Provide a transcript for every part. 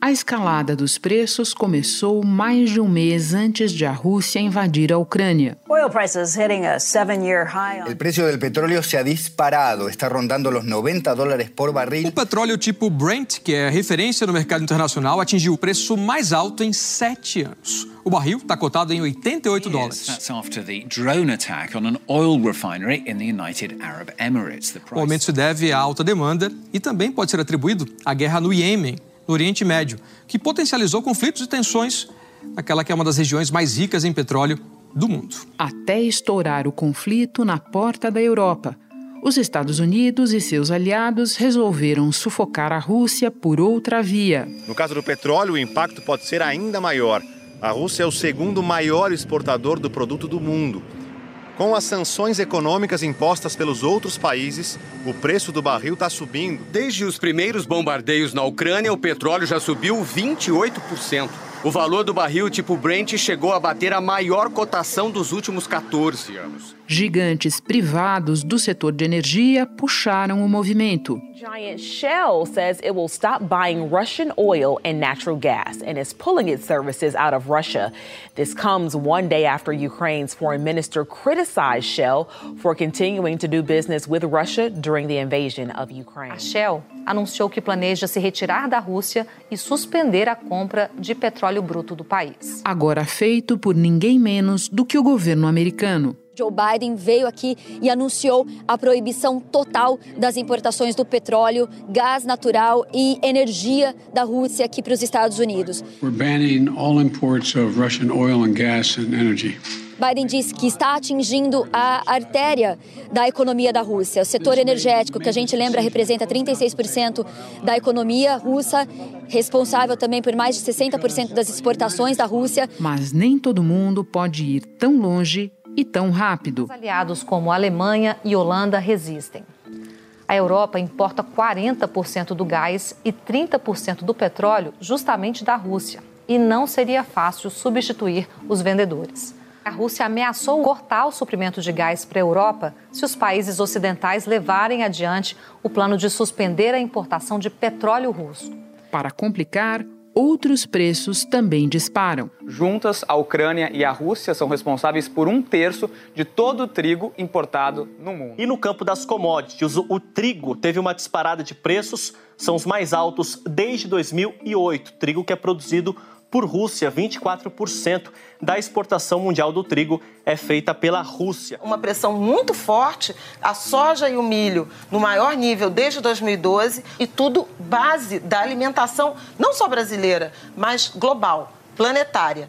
A escalada dos preços começou mais de um mês antes de a Rússia invadir a Ucrânia. Oil prices hitting a seven-year high. El precio del petróleo se ha disparado, está rondando los 90 dólares por barril. O petróleo tipo Brent, que é referência no mercado internacional, atingiu o preço mais alto em sete anos. O barril está cotado em 88 dólares. That's after the drone attack on an oil refinery in the United Arab Emirates. The O aumento se deve à alta demanda e também pode ser atribuído à guerra no Iêmen, no Oriente Médio, que potencializou conflitos e tensões naquela que é uma das regiões mais ricas em petróleo do mundo. Até estourar o conflito na porta da Europa. Os Estados Unidos e seus aliados resolveram sufocar a Rússia por outra via. No caso do petróleo, o impacto pode ser ainda maior. A Rússia é o segundo maior exportador do produto do mundo. Com as sanções econômicas impostas pelos outros países, o preço do barril está subindo. Desde os primeiros bombardeios na Ucrânia, o petróleo já subiu 28%. O valor do barril tipo Brent chegou a bater a maior cotação dos últimos 14 anos. Gigantes privados do setor de energia puxaram o movimento. Giant Shell says it will stop buying Russian oil and natural gas and is pulling its services out of Russia. This comes one day after Ukraine's foreign minister criticized Shell for continuing to do business with Russia during the invasion of Ukraine. A Shell anunciou que planeja se retirar da Rússia e suspender a compra de petróleo bruto do país. Agora feito por ninguém menos do que o governo americano. Joe Biden veio aqui e anunciou a proibição total das importações do petróleo, gás natural e energia da Rússia aqui para os Estados Unidos. We're banning all imports of Russian oil and gas and energy. Biden disse que está atingindo a artéria da economia da Rússia. O setor energético, que a gente lembra representa 36% da economia russa, responsável também por mais de 60% das exportações da Rússia. Mas nem todo mundo pode ir tão longe e tão rápido. Os aliados como Alemanha e Holanda resistem. A Europa importa 40% do gás e 30% do petróleo justamente da Rússia. E não seria fácil substituir os vendedores. A Rússia ameaçou cortar o suprimento de gás para a Europa se os países ocidentais levarem adiante o plano de suspender a importação de petróleo russo. Para complicar, outros preços também disparam. Juntas, a Ucrânia e a Rússia são responsáveis por um terço de todo o trigo importado no mundo. E no campo das commodities, o, o trigo teve uma disparada de preços, são os mais altos desde 2008. Trigo que é produzido por Rússia, 24% da exportação mundial do trigo é feita pela Rússia. Uma pressão muito forte, a soja e o milho no maior nível desde 2012 e tudo base da alimentação não só brasileira, mas global, planetária.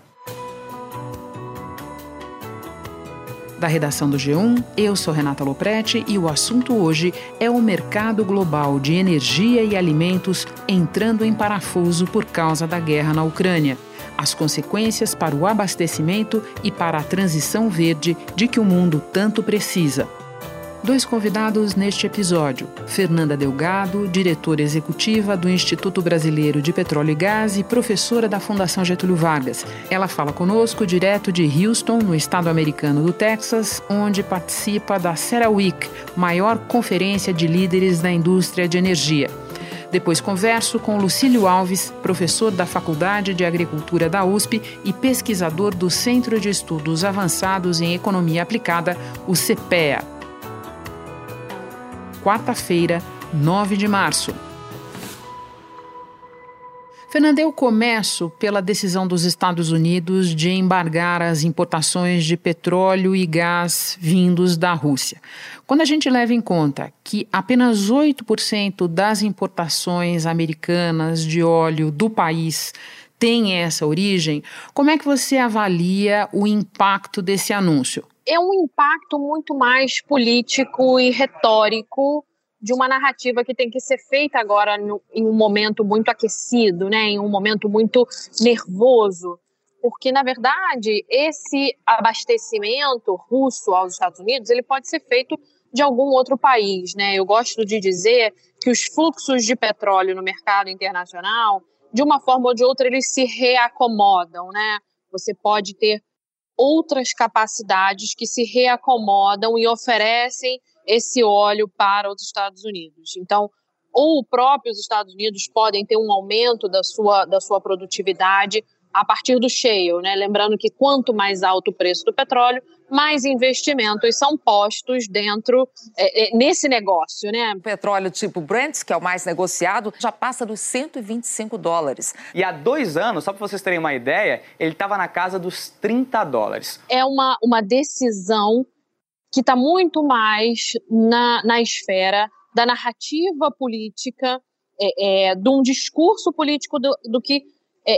Da redação do G1, eu sou Renata Loprete e o assunto hoje é o mercado global de energia e alimentos entrando em parafuso por causa da guerra na Ucrânia. As consequências para o abastecimento e para a transição verde de que o mundo tanto precisa. Dois convidados neste episódio: Fernanda Delgado, diretora executiva do Instituto Brasileiro de Petróleo e Gás e professora da Fundação Getúlio Vargas. Ela fala conosco direto de Houston, no estado americano do Texas, onde participa da CERAWeek, maior conferência de líderes da indústria de energia. Depois converso com Lucílio Alves, professor da Faculdade de Agricultura da USP e pesquisador do Centro de Estudos Avançados em Economia Aplicada, o CEPEA quarta-feira, 9 de março. Fernanda, eu começo pela decisão dos Estados Unidos de embargar as importações de petróleo e gás vindos da Rússia. Quando a gente leva em conta que apenas 8% das importações americanas de óleo do país tem essa origem, como é que você avalia o impacto desse anúncio? É um impacto muito mais político e retórico de uma narrativa que tem que ser feita agora no, em um momento muito aquecido, né, em um momento muito nervoso, porque na verdade esse abastecimento russo aos Estados Unidos ele pode ser feito de algum outro país, né? Eu gosto de dizer que os fluxos de petróleo no mercado internacional, de uma forma ou de outra, eles se reacomodam, né? Você pode ter outras capacidades que se reacomodam e oferecem esse óleo para os Estados Unidos. Então, ou os próprios Estados Unidos podem ter um aumento da sua, da sua produtividade a partir do shale, né? Lembrando que quanto mais alto o preço do petróleo, mais investimentos são postos dentro é, é, nesse negócio, né? O petróleo tipo Brent, que é o mais negociado, já passa dos 125 dólares. E há dois anos, só para vocês terem uma ideia, ele estava na casa dos 30 dólares. É uma, uma decisão que está muito mais na, na esfera da narrativa política, é, é, de um discurso político do, do que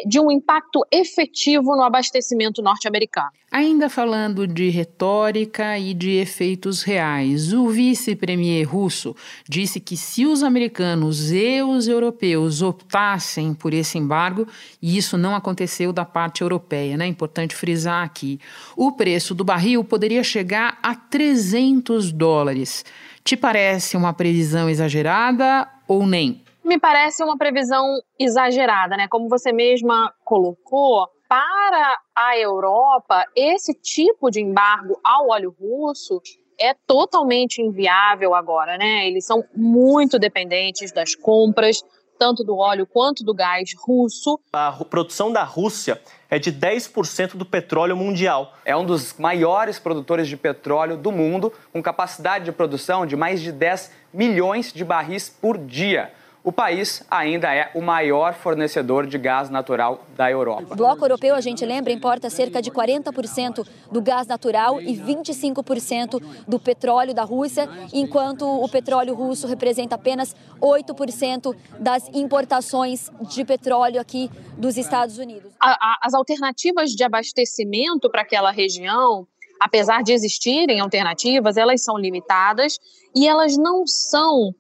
de um impacto efetivo no abastecimento norte-americano. Ainda falando de retórica e de efeitos reais, o vice-premier russo disse que se os americanos e os europeus optassem por esse embargo, e isso não aconteceu da parte europeia, né? Importante frisar aqui, o preço do barril poderia chegar a 300 dólares. Te parece uma previsão exagerada ou nem? Me parece uma previsão exagerada, né? Como você mesma colocou, para a Europa, esse tipo de embargo ao óleo russo é totalmente inviável agora, né? Eles são muito dependentes das compras, tanto do óleo quanto do gás russo. A produção da Rússia é de 10% do petróleo mundial. É um dos maiores produtores de petróleo do mundo, com capacidade de produção de mais de 10 milhões de barris por dia o país ainda é o maior fornecedor de gás natural da Europa. O bloco europeu, a gente lembra, importa cerca de 40% do gás natural e 25% do petróleo da Rússia, enquanto o petróleo russo representa apenas 8% das importações de petróleo aqui dos Estados Unidos. As alternativas de abastecimento para aquela região apesar de existirem alternativas, elas são limitadas e elas não são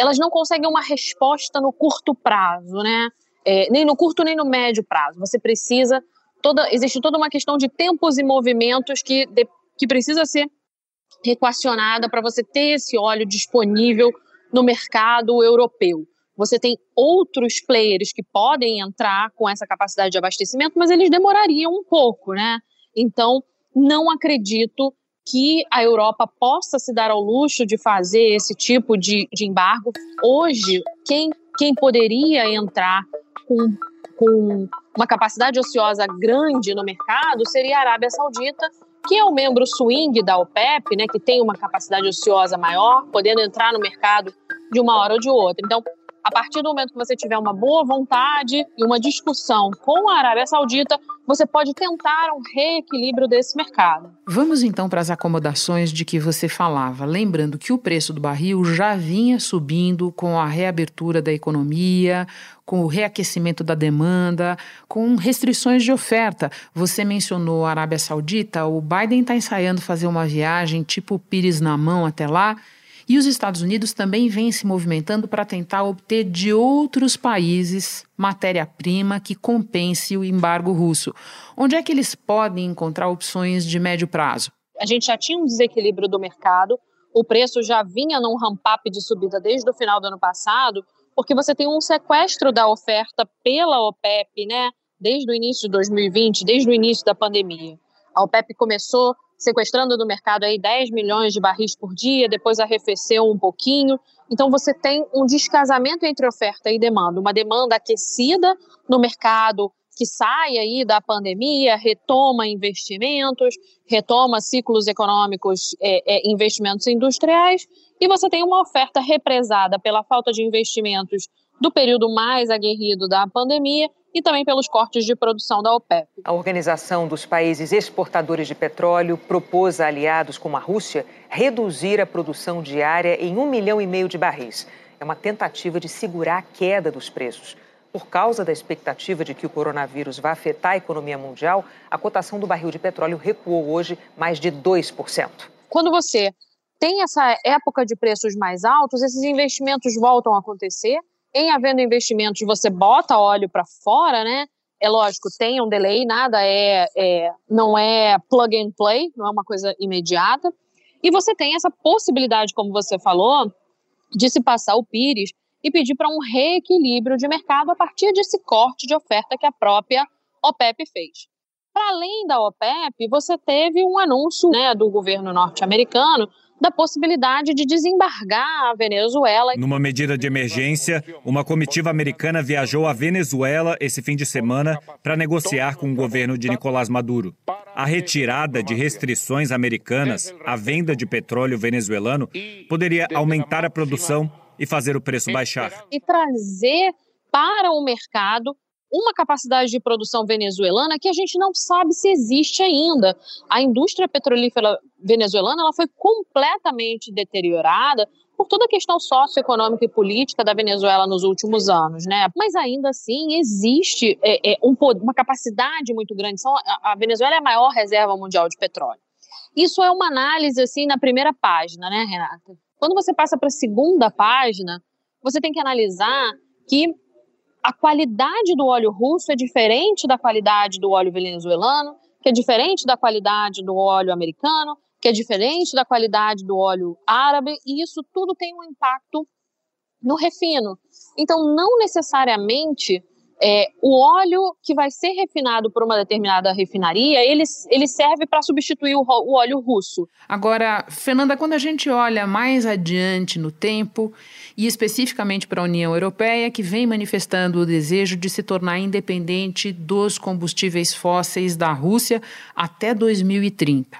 elas não conseguem uma resposta no curto prazo, né? É, nem no curto nem no médio prazo. Você precisa toda existe toda uma questão de tempos e movimentos que de, que precisa ser equacionada para você ter esse óleo disponível no mercado europeu. Você tem outros players que podem entrar com essa capacidade de abastecimento, mas eles demorariam um pouco, né? Então, não acredito que a Europa possa se dar ao luxo de fazer esse tipo de, de embargo. Hoje, quem, quem poderia entrar com, com uma capacidade ociosa grande no mercado seria a Arábia Saudita, que é o membro swing da OPEP, né, que tem uma capacidade ociosa maior, podendo entrar no mercado de uma hora ou de outra. Então, a partir do momento que você tiver uma boa vontade e uma discussão com a Arábia Saudita, você pode tentar um reequilíbrio desse mercado. Vamos então para as acomodações de que você falava, lembrando que o preço do barril já vinha subindo com a reabertura da economia, com o reaquecimento da demanda, com restrições de oferta. Você mencionou a Arábia Saudita, o Biden está ensaiando fazer uma viagem tipo Pires na mão até lá. E os Estados Unidos também vêm se movimentando para tentar obter de outros países matéria-prima que compense o embargo russo. Onde é que eles podem encontrar opções de médio prazo? A gente já tinha um desequilíbrio do mercado, o preço já vinha num ramp-up de subida desde o final do ano passado, porque você tem um sequestro da oferta pela OPEP, né? Desde o início de 2020, desde o início da pandemia. A OPEP começou sequestrando do mercado aí 10 milhões de barris por dia, depois arrefeceu um pouquinho. Então você tem um descasamento entre oferta e demanda, uma demanda aquecida no mercado que sai aí da pandemia, retoma investimentos, retoma ciclos econômicos, é, é, investimentos industriais, e você tem uma oferta represada pela falta de investimentos do período mais aguerrido da pandemia e também pelos cortes de produção da OPEP. A Organização dos Países Exportadores de Petróleo propôs a aliados como a Rússia reduzir a produção diária em um milhão e meio de barris. É uma tentativa de segurar a queda dos preços. Por causa da expectativa de que o coronavírus vá afetar a economia mundial, a cotação do barril de petróleo recuou hoje mais de 2%. Quando você tem essa época de preços mais altos, esses investimentos voltam a acontecer em havendo investimentos, você bota óleo para fora, né? É lógico, tem um delay, nada é, é, não é plug and play, não é uma coisa imediata. E você tem essa possibilidade, como você falou, de se passar o Pires e pedir para um reequilíbrio de mercado a partir desse corte de oferta que a própria OPEP fez. para além da OPEP, você teve um anúncio né, do governo norte-americano da possibilidade de desembargar a Venezuela. Numa medida de emergência, uma comitiva americana viajou à Venezuela esse fim de semana para negociar com o governo de Nicolás Maduro. A retirada de restrições americanas à venda de petróleo venezuelano poderia aumentar a produção e fazer o preço baixar. E trazer para o mercado uma capacidade de produção venezuelana que a gente não sabe se existe ainda. A indústria petrolífera venezuelana ela foi completamente deteriorada por toda a questão socioeconômica e política da Venezuela nos últimos anos, né? Mas ainda assim existe é, é, um, uma capacidade muito grande. São, a Venezuela é a maior reserva mundial de petróleo. Isso é uma análise assim na primeira página, né, Renata? Quando você passa para a segunda página, você tem que analisar que a qualidade do óleo russo é diferente da qualidade do óleo venezuelano, que é diferente da qualidade do óleo americano, que é diferente da qualidade do óleo árabe, e isso tudo tem um impacto no refino. Então, não necessariamente é, o óleo que vai ser refinado por uma determinada refinaria, ele, ele serve para substituir o, o, óleo russo. Agora, Fernanda, quando a gente olha mais adiante no tempo, e especificamente para a União Europeia, que vem manifestando o desejo de se tornar independente dos combustíveis fósseis da Rússia até 2030.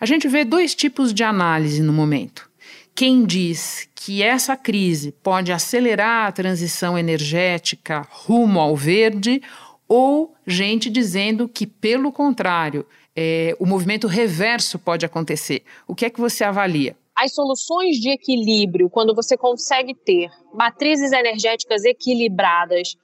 A gente vê dois tipos de análise no momento. Quem diz que essa crise pode acelerar a transição energética rumo ao verde, ou gente dizendo que, pelo contrário, é, o movimento reverso pode acontecer. O que é que você avalia? As soluções de equilíbrio, quando você consegue ter matrizes energéticas equilibradas,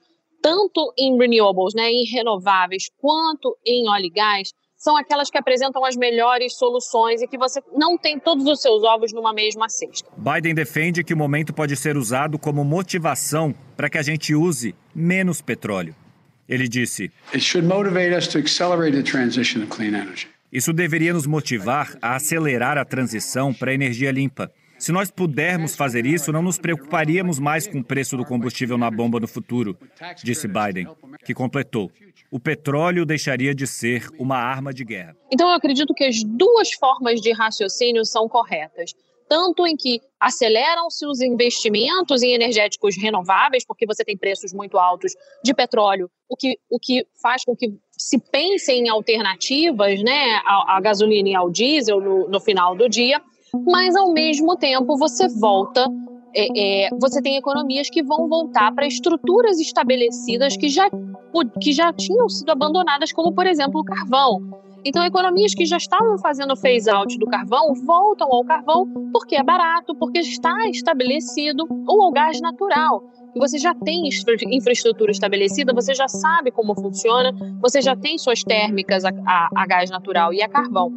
tanto em renewables, né, em renováveis, quanto em óleo e gás, são aquelas que apresentam as melhores soluções e que você não tem todos os seus ovos numa mesma cesta. Biden defende que o momento pode ser usado como motivação para que a gente use menos petróleo. Ele disse: Isso deveria nos motivar a acelerar a transição para a energia limpa. Se nós pudermos fazer isso, não nos preocuparíamos mais com o preço do combustível na bomba no futuro, disse Biden, que completou. O petróleo deixaria de ser uma arma de guerra. Então, eu acredito que as duas formas de raciocínio são corretas tanto em que aceleram-se os investimentos em energéticos renováveis, porque você tem preços muito altos de petróleo, o que, o que faz com que se pense em alternativas né, à, à gasolina e ao diesel no, no final do dia, mas ao mesmo tempo você volta é, é, você tem economias que vão voltar para estruturas estabelecidas que já, que já tinham sido abandonadas, como por exemplo o carvão. Então, economias que já estavam fazendo phase out do carvão voltam ao carvão porque é barato, porque está estabelecido, ou ao gás natural. Você já tem infraestrutura estabelecida, você já sabe como funciona, você já tem suas térmicas a, a, a gás natural e a carvão.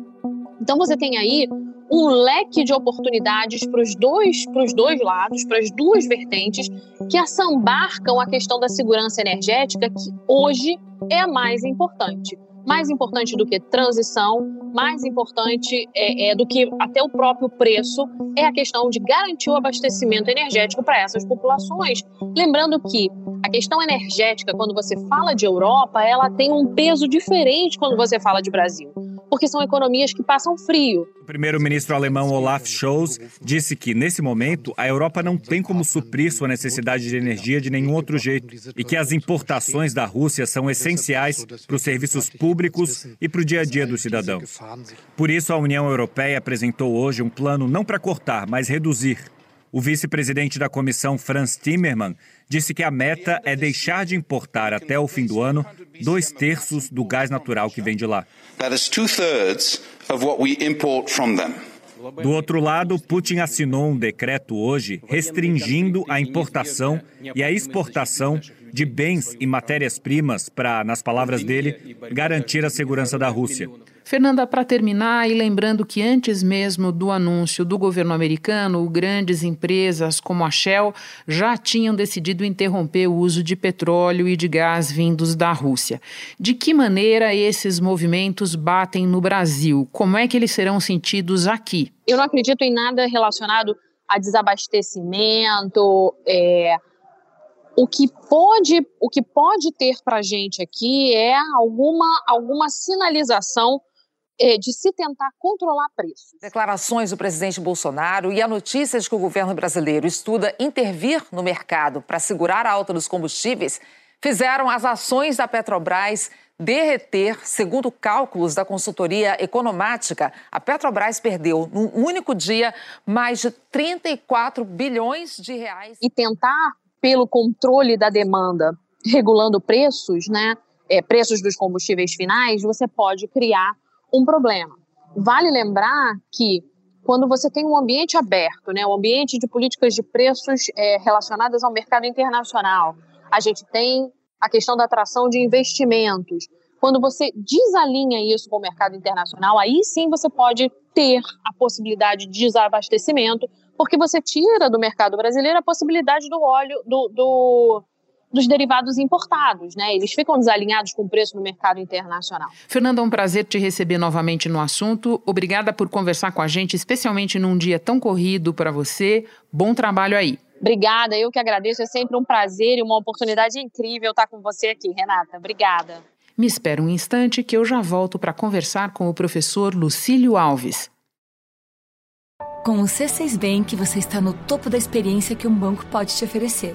Então, você tem aí um leque de oportunidades para os dois, dois lados, para as duas vertentes, que assambarcam a questão da segurança energética, que hoje é a mais importante. Mais importante do que transição, mais importante é, é, do que até o próprio preço, é a questão de garantir o abastecimento energético para essas populações. Lembrando que a questão energética, quando você fala de Europa, ela tem um peso diferente quando você fala de Brasil porque são economias que passam frio. O primeiro-ministro alemão Olaf Scholz disse que, nesse momento, a Europa não tem como suprir sua necessidade de energia de nenhum outro jeito e que as importações da Rússia são essenciais para os serviços públicos e para o dia a dia dos cidadãos. Por isso, a União Europeia apresentou hoje um plano não para cortar, mas reduzir o vice-presidente da comissão, Franz Timmermans, disse que a meta é deixar de importar até o fim do ano dois terços do gás natural que vem de lá. Do outro lado, Putin assinou um decreto hoje restringindo a importação e a exportação de bens e matérias-primas para, nas palavras dele, garantir a segurança da Rússia. Fernanda, para terminar, e lembrando que antes mesmo do anúncio do governo americano, grandes empresas como a Shell já tinham decidido interromper o uso de petróleo e de gás vindos da Rússia. De que maneira esses movimentos batem no Brasil? Como é que eles serão sentidos aqui? Eu não acredito em nada relacionado a desabastecimento, é, O que pode, o que pode ter para a gente aqui é alguma, alguma sinalização de se tentar controlar preços. Declarações do presidente Bolsonaro e a notícia de que o governo brasileiro estuda intervir no mercado para segurar a alta dos combustíveis fizeram as ações da Petrobras derreter, segundo cálculos da consultoria economática, a Petrobras perdeu, num único dia, mais de 34 bilhões de reais. E tentar, pelo controle da demanda, regulando preços, né, é, preços dos combustíveis finais, você pode criar um problema. Vale lembrar que quando você tem um ambiente aberto, né, um ambiente de políticas de preços é, relacionadas ao mercado internacional, a gente tem a questão da atração de investimentos. Quando você desalinha isso com o mercado internacional, aí sim você pode ter a possibilidade de desabastecimento, porque você tira do mercado brasileiro a possibilidade do óleo, do, do dos derivados importados, né? Eles ficam desalinhados com o preço no mercado internacional. Fernanda, é um prazer te receber novamente no assunto. Obrigada por conversar com a gente, especialmente num dia tão corrido para você. Bom trabalho aí. Obrigada, eu que agradeço. É sempre um prazer e uma oportunidade incrível estar com você aqui, Renata. Obrigada. Me espera um instante que eu já volto para conversar com o professor Lucílio Alves. Com o C6 Bank, você está no topo da experiência que um banco pode te oferecer.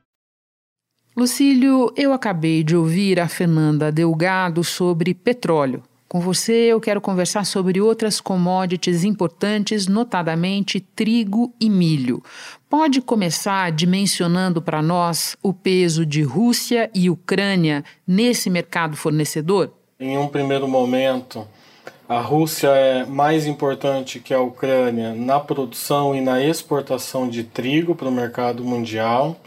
Lucílio, eu acabei de ouvir a Fernanda Delgado sobre petróleo. Com você, eu quero conversar sobre outras commodities importantes, notadamente trigo e milho. Pode começar dimensionando para nós o peso de Rússia e Ucrânia nesse mercado fornecedor? Em um primeiro momento, a Rússia é mais importante que a Ucrânia na produção e na exportação de trigo para o mercado mundial.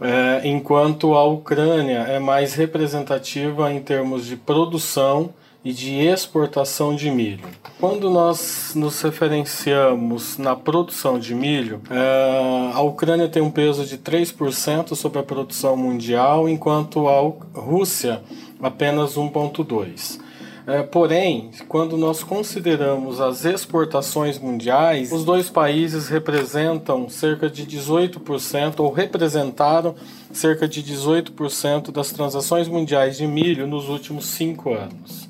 É, enquanto a Ucrânia é mais representativa em termos de produção e de exportação de milho. Quando nós nos referenciamos na produção de milho, é, a Ucrânia tem um peso de 3% sobre a produção mundial, enquanto a Rússia apenas 1,2%. É, porém, quando nós consideramos as exportações mundiais, os dois países representam cerca de 18% ou representaram cerca de 18% das transações mundiais de milho nos últimos cinco anos.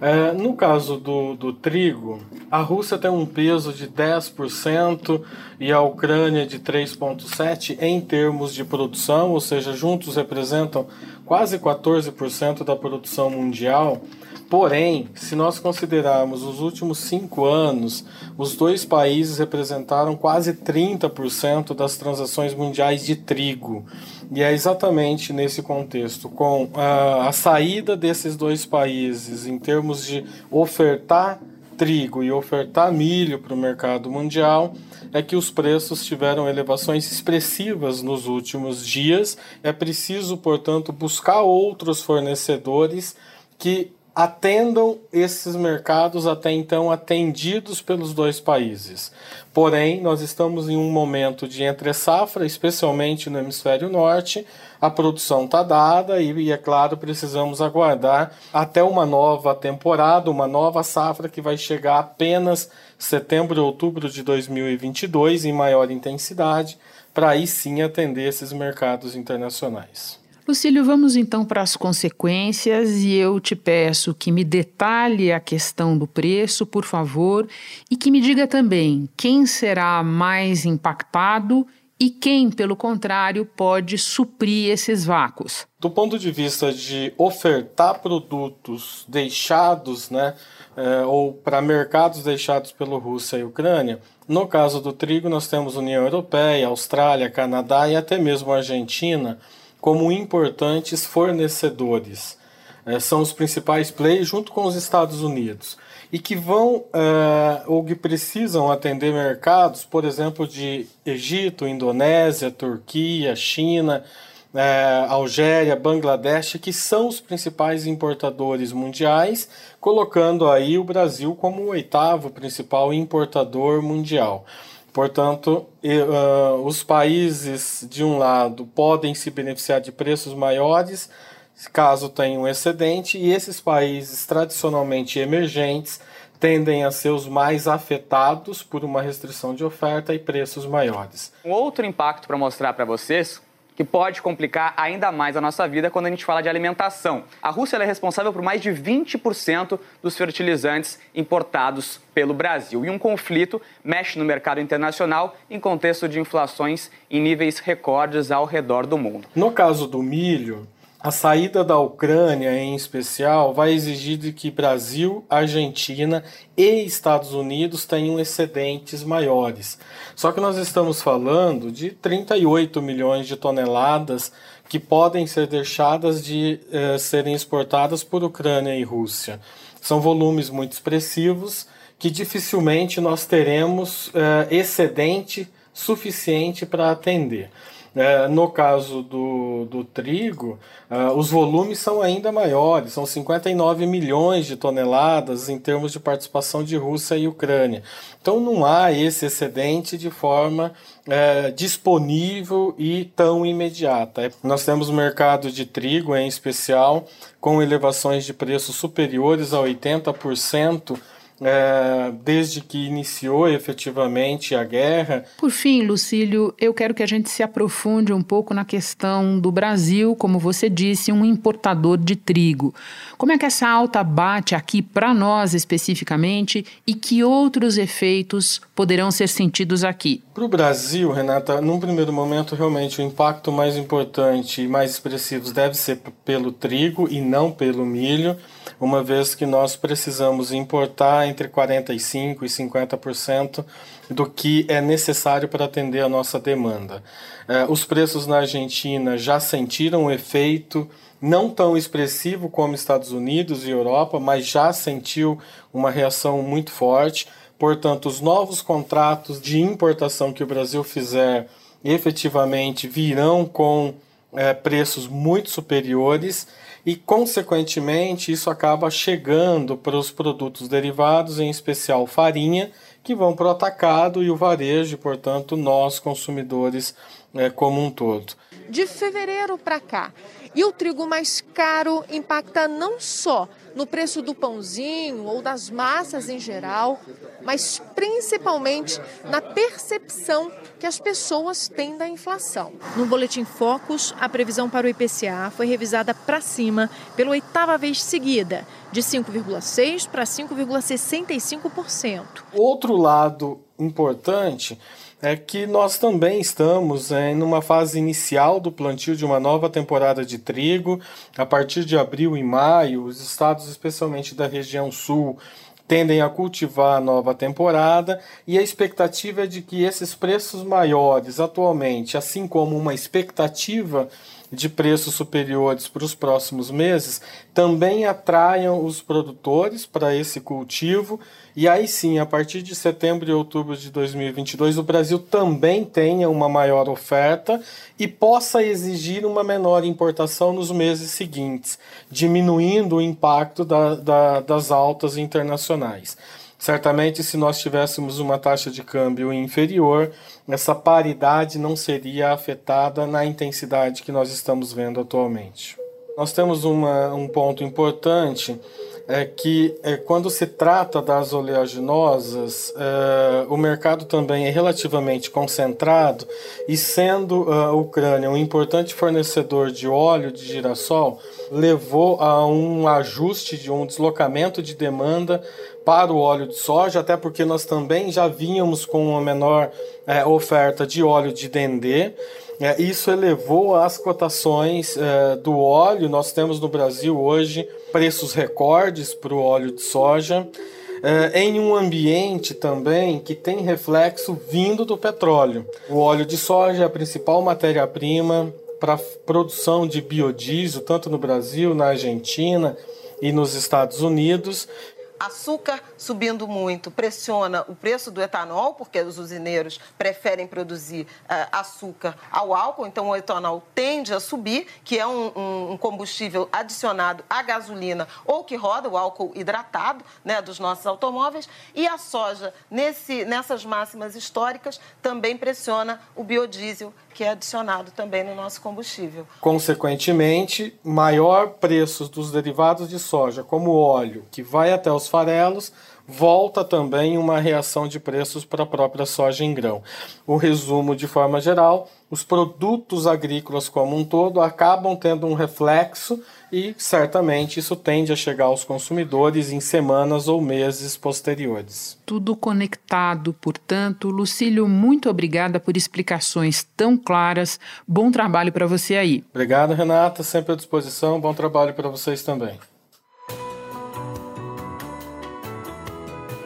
É, no caso do, do trigo, a Rússia tem um peso de 10% e a Ucrânia de 3,7% em termos de produção, ou seja, juntos representam quase 14% da produção mundial. Porém, se nós considerarmos os últimos cinco anos, os dois países representaram quase 30% das transações mundiais de trigo. E é exatamente nesse contexto, com a, a saída desses dois países em termos de ofertar trigo e ofertar milho para o mercado mundial, é que os preços tiveram elevações expressivas nos últimos dias. É preciso, portanto, buscar outros fornecedores que atendam esses mercados até então atendidos pelos dois países. Porém, nós estamos em um momento de entre safra, especialmente no hemisfério norte. A produção está dada e, e, é claro, precisamos aguardar até uma nova temporada, uma nova safra que vai chegar apenas setembro outubro de 2022 em maior intensidade, para aí sim atender esses mercados internacionais. Lucílio, vamos então para as consequências e eu te peço que me detalhe a questão do preço, por favor, e que me diga também quem será mais impactado e quem, pelo contrário, pode suprir esses vácuos. Do ponto de vista de ofertar produtos deixados, né, é, ou para mercados deixados pela Rússia e Ucrânia, no caso do trigo, nós temos União Europeia, Austrália, Canadá e até mesmo Argentina como importantes fornecedores. É, são os principais players junto com os Estados Unidos e que vão é, ou que precisam atender mercados, por exemplo, de Egito, Indonésia, Turquia, China, é, Algéria, Bangladesh, que são os principais importadores mundiais, colocando aí o Brasil como o oitavo principal importador mundial. Portanto, uh, os países, de um lado, podem se beneficiar de preços maiores caso tenham um excedente, e esses países tradicionalmente emergentes tendem a ser os mais afetados por uma restrição de oferta e preços maiores. Um outro impacto para mostrar para vocês que pode complicar ainda mais a nossa vida quando a gente fala de alimentação. A Rússia é responsável por mais de 20% dos fertilizantes importados pelo Brasil. E um conflito mexe no mercado internacional em contexto de inflações em níveis recordes ao redor do mundo. No caso do milho, a saída da Ucrânia, em especial, vai exigir de que Brasil, Argentina e Estados Unidos tenham excedentes maiores. Só que nós estamos falando de 38 milhões de toneladas que podem ser deixadas de eh, serem exportadas por Ucrânia e Rússia. São volumes muito expressivos que dificilmente nós teremos eh, excedente suficiente para atender. É, no caso do, do trigo, uh, os volumes são ainda maiores, são 59 milhões de toneladas em termos de participação de Rússia e Ucrânia. Então não há esse excedente de forma é, disponível e tão imediata. Nós temos o mercado de trigo, em especial, com elevações de preços superiores a 80% é, desde que iniciou efetivamente a guerra. Por fim, Lucílio, eu quero que a gente se aprofunde um pouco na questão do Brasil, como você disse, um importador de trigo. Como é que essa alta bate aqui para nós especificamente e que outros efeitos poderão ser sentidos aqui? Para o Brasil, Renata, num primeiro momento, realmente o impacto mais importante e mais expressivo deve ser pelo trigo e não pelo milho uma vez que nós precisamos importar entre 45% e 50% do que é necessário para atender a nossa demanda. Eh, os preços na Argentina já sentiram o efeito não tão expressivo como Estados Unidos e Europa, mas já sentiu uma reação muito forte. Portanto, os novos contratos de importação que o Brasil fizer efetivamente virão com é, preços muito superiores e, consequentemente, isso acaba chegando para os produtos derivados, em especial farinha, que vão para o atacado e o varejo, portanto, nós consumidores é, como um todo. De fevereiro para cá, e o trigo mais caro impacta não só no preço do pãozinho ou das massas em geral, mas principalmente na percepção que as pessoas têm da inflação. No Boletim Focus, a previsão para o IPCA foi revisada para cima pela oitava vez seguida, de 5,6% para 5,65%. Outro lado importante é que nós também estamos em uma fase inicial do plantio de uma nova temporada de trigo. A partir de abril e maio, os estados, especialmente da região sul, tendem a cultivar a nova temporada e a expectativa é de que esses preços maiores atualmente, assim como uma expectativa de preços superiores para os próximos meses, também atraiam os produtores para esse cultivo e aí sim, a partir de setembro e outubro de 2022, o Brasil também tenha uma maior oferta e possa exigir uma menor importação nos meses seguintes, diminuindo o impacto da, da, das altas internacionais. Certamente, se nós tivéssemos uma taxa de câmbio inferior, essa paridade não seria afetada na intensidade que nós estamos vendo atualmente. Nós temos uma, um ponto importante é que é, quando se trata das oleaginosas, é, o mercado também é relativamente concentrado e sendo a Ucrânia um importante fornecedor de óleo de girassol, levou a um ajuste de um deslocamento de demanda para o óleo de soja, até porque nós também já vínhamos com uma menor é, oferta de óleo de dendê. É, isso elevou as cotações é, do óleo. Nós temos no Brasil hoje preços recordes para o óleo de soja, é, em um ambiente também que tem reflexo vindo do petróleo. O óleo de soja é a principal matéria-prima para produção de biodiesel, tanto no Brasil, na Argentina e nos Estados Unidos. Açúcar subindo muito pressiona o preço do etanol, porque os usineiros preferem produzir uh, açúcar ao álcool, então o etanol tende a subir, que é um, um, combustível adicionado à gasolina ou que roda o álcool hidratado né, dos nossos automóveis. E a soja, nesse, nessas máximas históricas, também pressiona o biodiesel, que é adicionado também no nosso combustível. Consequentemente, maior preço dos derivados de soja, como óleo, que vai até os farelos, volta também uma reação de preços para a própria soja em grão. O resumo, de forma geral, os produtos agrícolas como um todo acabam tendo um reflexo e certamente isso tende a chegar aos consumidores em semanas ou meses posteriores. Tudo conectado, portanto. Lucílio, muito obrigada por explicações tão claras. Bom trabalho para você aí. Obrigado, Renata. Sempre à disposição. Bom trabalho para vocês também.